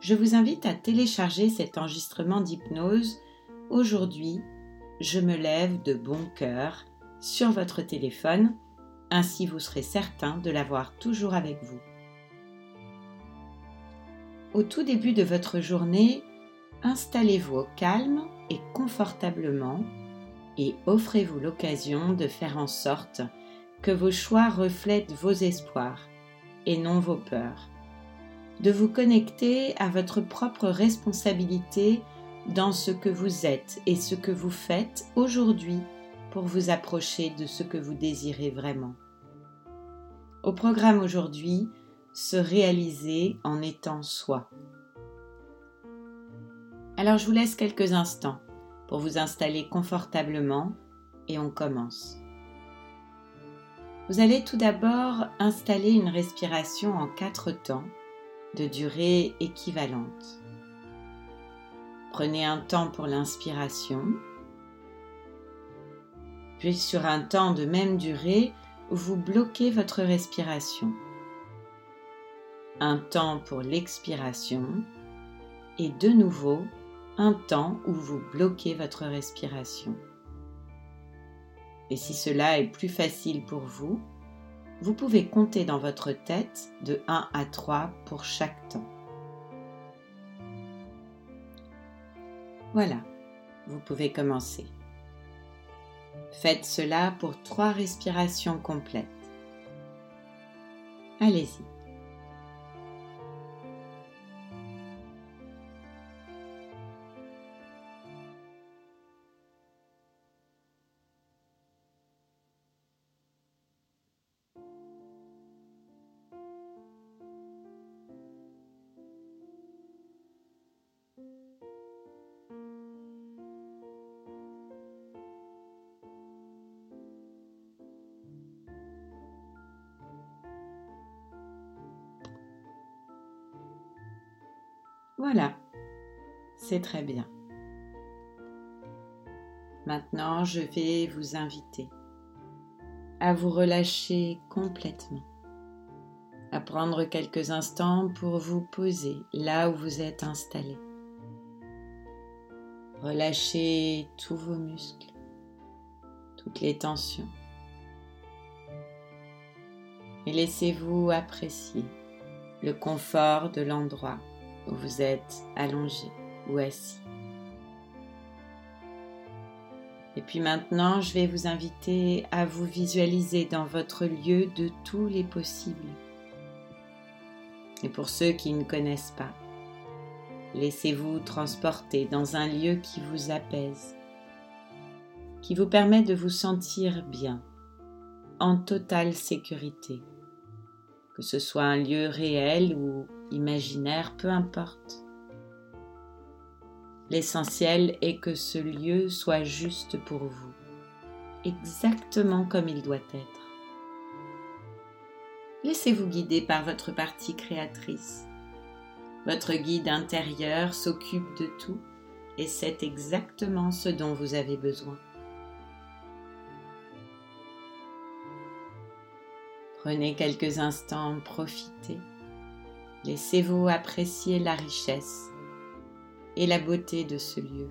je vous invite à télécharger cet enregistrement d'hypnose aujourd'hui, je me lève de bon cœur sur votre téléphone, ainsi vous serez certain de l'avoir toujours avec vous. Au tout début de votre journée, installez-vous au calme et confortablement et offrez-vous l'occasion de faire en sorte que vos choix reflètent vos espoirs et non vos peurs de vous connecter à votre propre responsabilité dans ce que vous êtes et ce que vous faites aujourd'hui pour vous approcher de ce que vous désirez vraiment. Au programme aujourd'hui, se réaliser en étant soi. Alors je vous laisse quelques instants pour vous installer confortablement et on commence. Vous allez tout d'abord installer une respiration en quatre temps de durée équivalente. Prenez un temps pour l'inspiration, puis sur un temps de même durée, vous bloquez votre respiration. Un temps pour l'expiration et de nouveau un temps où vous bloquez votre respiration. Et si cela est plus facile pour vous, vous pouvez compter dans votre tête de 1 à 3 pour chaque temps. Voilà, vous pouvez commencer. Faites cela pour 3 respirations complètes. Allez-y. Voilà, c'est très bien. Maintenant, je vais vous inviter à vous relâcher complètement, à prendre quelques instants pour vous poser là où vous êtes installé. Relâchez tous vos muscles, toutes les tensions et laissez-vous apprécier le confort de l'endroit où vous êtes allongé ou assis. Et puis maintenant, je vais vous inviter à vous visualiser dans votre lieu de tous les possibles. Et pour ceux qui ne connaissent pas, laissez-vous transporter dans un lieu qui vous apaise, qui vous permet de vous sentir bien, en totale sécurité, que ce soit un lieu réel ou imaginaire, peu importe. L'essentiel est que ce lieu soit juste pour vous, exactement comme il doit être. Laissez-vous guider par votre partie créatrice. Votre guide intérieur s'occupe de tout et c'est exactement ce dont vous avez besoin. Prenez quelques instants, profitez. Laissez-vous apprécier la richesse et la beauté de ce lieu,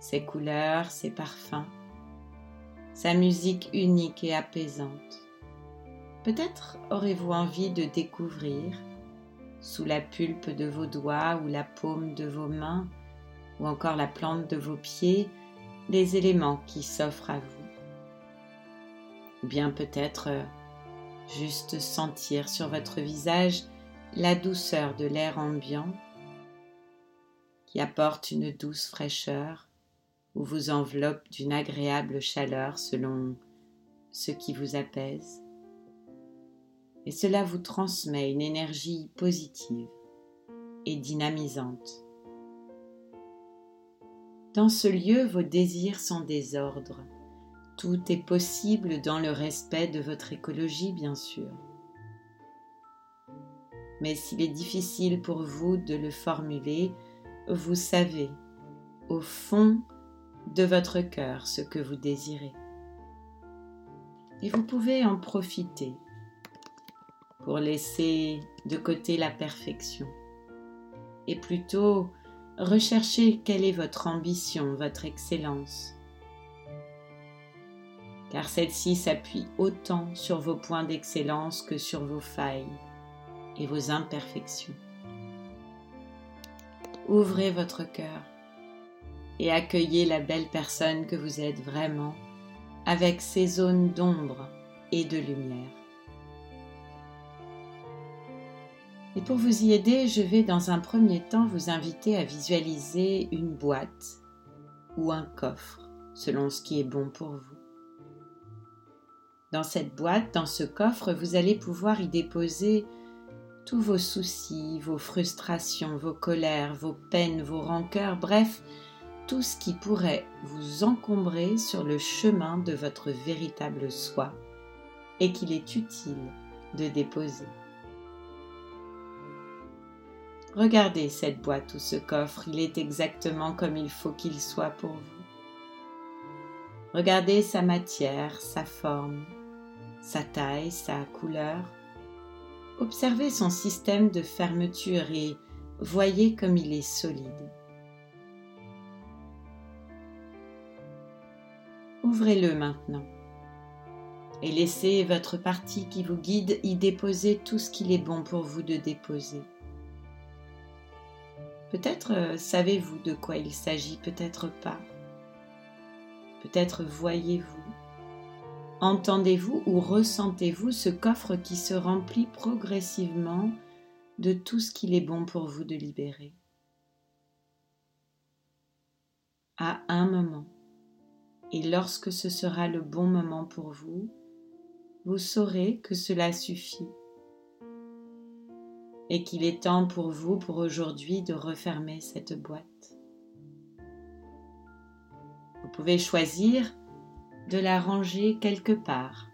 ses couleurs, ses parfums, sa musique unique et apaisante. Peut-être aurez-vous envie de découvrir, sous la pulpe de vos doigts ou la paume de vos mains, ou encore la plante de vos pieds, les éléments qui s'offrent à vous. Ou bien peut-être euh, juste sentir sur votre visage la douceur de l'air ambiant qui apporte une douce fraîcheur ou vous enveloppe d'une agréable chaleur selon ce qui vous apaise. Et cela vous transmet une énergie positive et dynamisante Dans ce lieu, vos désirs sont des ordres. Tout est possible dans le respect de votre écologie, bien sûr. Mais s'il est difficile pour vous de le formuler, vous savez, au fond de votre cœur, ce que vous désirez. Et vous pouvez en profiter pour laisser de côté la perfection et plutôt rechercher quelle est votre ambition, votre excellence. Car celle-ci s'appuie autant sur vos points d'excellence que sur vos failles et vos imperfections. Ouvrez votre cœur et accueillez la belle personne que vous êtes vraiment avec ses zones d'ombre et de lumière. Et pour vous y aider, je vais dans un premier temps vous inviter à visualiser une boîte ou un coffre, selon ce qui est bon pour vous. Dans cette boîte, dans ce coffre, vous allez pouvoir y déposer tous vos soucis, vos frustrations, vos colères, vos peines, vos rancœurs, bref, tout ce qui pourrait vous encombrer sur le chemin de votre véritable soi et qu'il est utile de déposer. Regardez cette boîte ou ce coffre, il est exactement comme il faut qu'il soit pour vous. Regardez sa matière, sa forme, sa taille, sa couleur. Observez son système de fermeture et voyez comme il est solide. Ouvrez-le maintenant et laissez votre partie qui vous guide y déposer tout ce qu'il est bon pour vous de déposer. Peut-être euh, savez-vous de quoi il s'agit, peut-être pas. Peut-être voyez-vous, entendez-vous ou ressentez-vous ce coffre qui se remplit progressivement de tout ce qu'il est bon pour vous de libérer? À un moment, et lorsque ce sera le bon moment pour vous, vous saurez que cela suffit et qu'il est temps pour vous, pour aujourd'hui, de refermer cette boîte. Vous pouvez choisir de la ranger quelque part,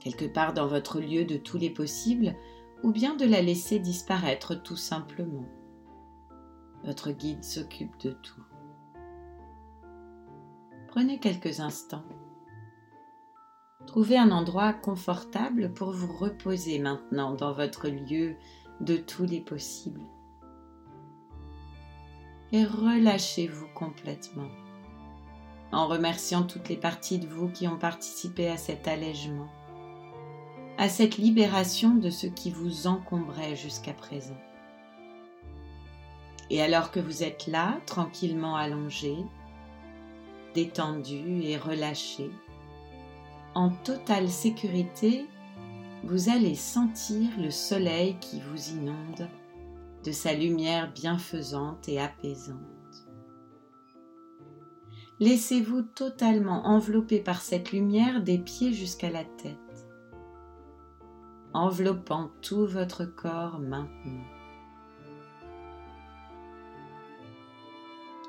quelque part dans votre lieu de tous les possibles, ou bien de la laisser disparaître tout simplement. Votre guide s'occupe de tout. Prenez quelques instants Trouvez un endroit confortable pour vous reposer maintenant dans votre lieu de tous les possibles. Et relâchez-vous complètement en remerciant toutes les parties de vous qui ont participé à cet allègement, à cette libération de ce qui vous encombrait jusqu'à présent. Et alors que vous êtes là, tranquillement allongé, détendu et relâché, en totale sécurité, vous allez sentir le soleil qui vous inonde de sa lumière bienfaisante et apaisante. Laissez-vous totalement envelopper par cette lumière des pieds jusqu'à la tête, enveloppant tout votre corps maintenant.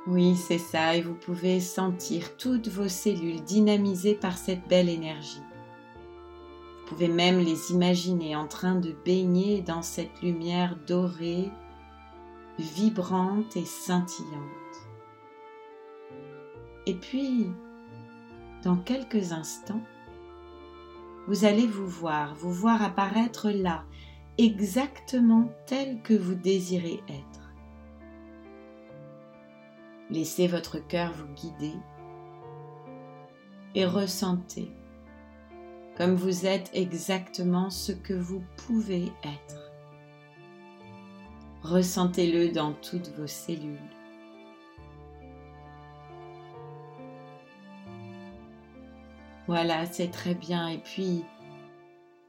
Oui, c'est ça, et vous pouvez sentir toutes vos cellules dynamisées par cette belle énergie. Vous pouvez même les imaginer en train de baigner dans cette lumière dorée, vibrante et scintillante. Et puis, dans quelques instants, vous allez vous voir, vous voir apparaître là, exactement tel que vous désirez être. Laissez votre cœur vous guider et ressentez comme vous êtes exactement ce que vous pouvez être. Ressentez-le dans toutes vos cellules. Voilà, c'est très bien. Et puis,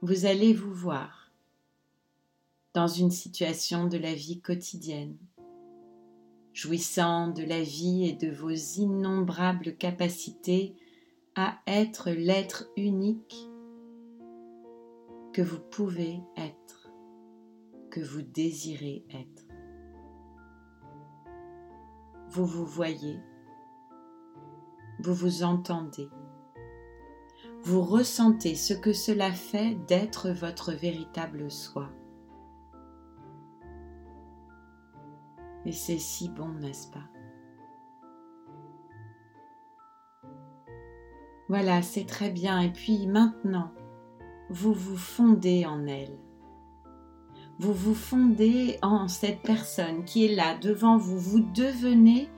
vous allez vous voir dans une situation de la vie quotidienne jouissant de la vie et de vos innombrables capacités à être l'être unique que vous pouvez être, que vous désirez être. vous vous voyez, vous vous entendez, vous ressentez ce que cela fait d'être votre véritable soi. Et c'est si bon, n'est-ce pas? Voilà, c'est très bien. Et puis maintenant, vous vous fondez en elle. Vous vous fondez en cette personne qui est là devant vous. Vous devenez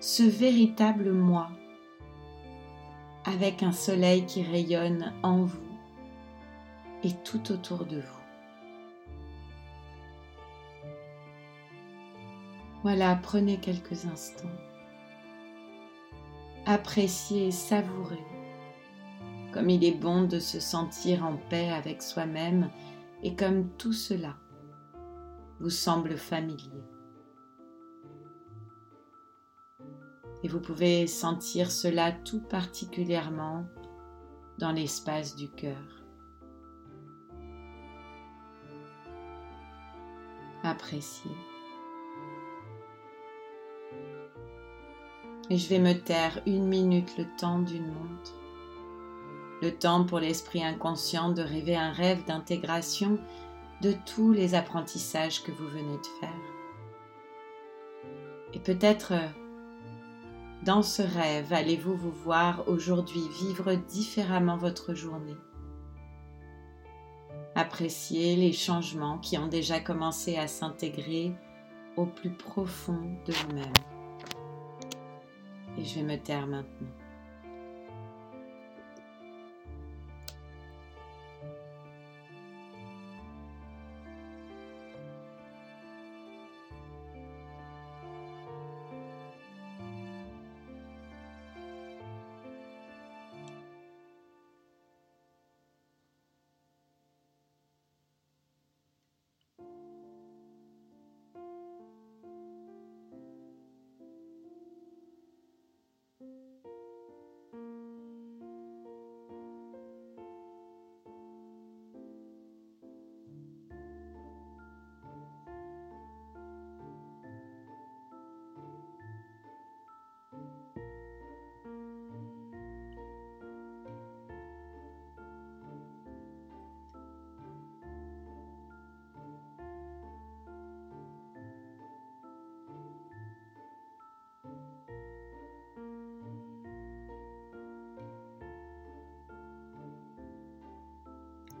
ce véritable moi, avec un soleil qui rayonne en vous et tout autour de vous. Voilà, prenez quelques instants. Appréciez, savourez comme il est bon de se sentir en paix avec soi-même et comme tout cela vous semble familier. Et vous pouvez sentir cela tout particulièrement dans l'espace du cœur. Appréciez. Et je vais me taire une minute le temps d'une montre le temps pour l'esprit inconscient de rêver un rêve d'intégration de tous les apprentissages que vous venez de faire. Et peut-être dans ce rêve allez-vous vous voir aujourd'hui vivre différemment votre journée? Apprécier les changements qui ont déjà commencé à s'intégrer au plus profond de vous-même. Et je vais me taire maintenant.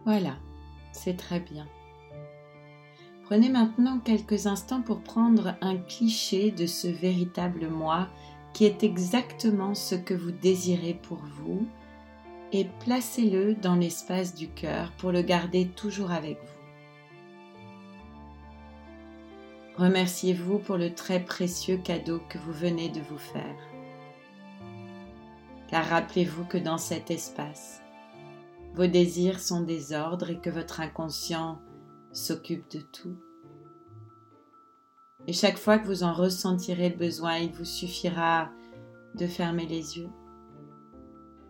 Voilà, c'est très bien. Prenez maintenant quelques instants pour prendre un cliché de ce véritable moi qui est exactement ce que vous désirez pour vous et placez-le dans l'espace du cœur pour le garder toujours avec vous. Remerciez-vous pour le très précieux cadeau que vous venez de vous faire. Car rappelez-vous que dans cet espace, vos désirs sont des ordres et que votre inconscient s'occupe de tout. Et chaque fois que vous en ressentirez le besoin, il vous suffira de fermer les yeux,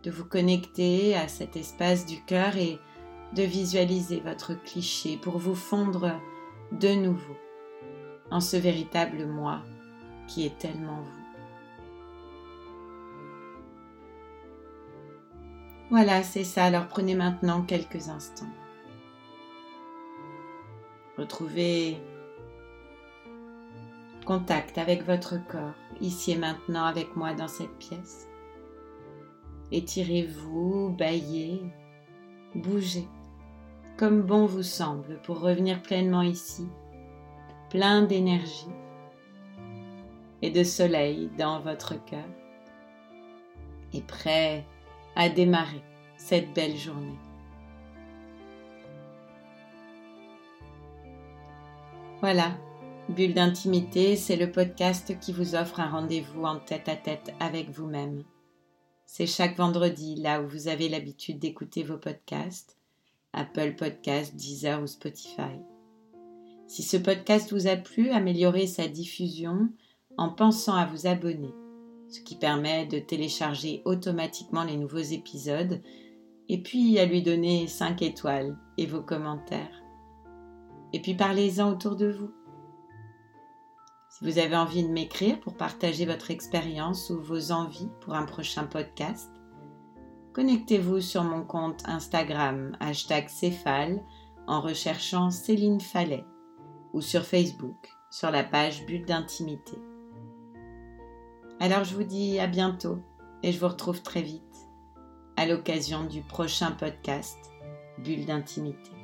de vous connecter à cet espace du cœur et de visualiser votre cliché pour vous fondre de nouveau en ce véritable moi qui est tellement vous. Voilà, c'est ça. Alors prenez maintenant quelques instants. Retrouvez contact avec votre corps, ici et maintenant avec moi dans cette pièce. Étirez-vous, baillez, bougez, comme bon vous semble pour revenir pleinement ici, plein d'énergie et de soleil dans votre cœur et prêt à démarrer cette belle journée. Voilà, Bulle d'intimité, c'est le podcast qui vous offre un rendez-vous en tête à tête avec vous-même. C'est chaque vendredi là où vous avez l'habitude d'écouter vos podcasts, Apple Podcasts, Deezer ou Spotify. Si ce podcast vous a plu, améliorez sa diffusion en pensant à vous abonner ce qui permet de télécharger automatiquement les nouveaux épisodes et puis à lui donner 5 étoiles et vos commentaires. Et puis parlez-en autour de vous. Si vous avez envie de m'écrire pour partager votre expérience ou vos envies pour un prochain podcast, connectez-vous sur mon compte Instagram hashtag Céphale en recherchant Céline Fallet ou sur Facebook sur la page Bulle d'intimité. Alors je vous dis à bientôt et je vous retrouve très vite à l'occasion du prochain podcast Bulle d'intimité.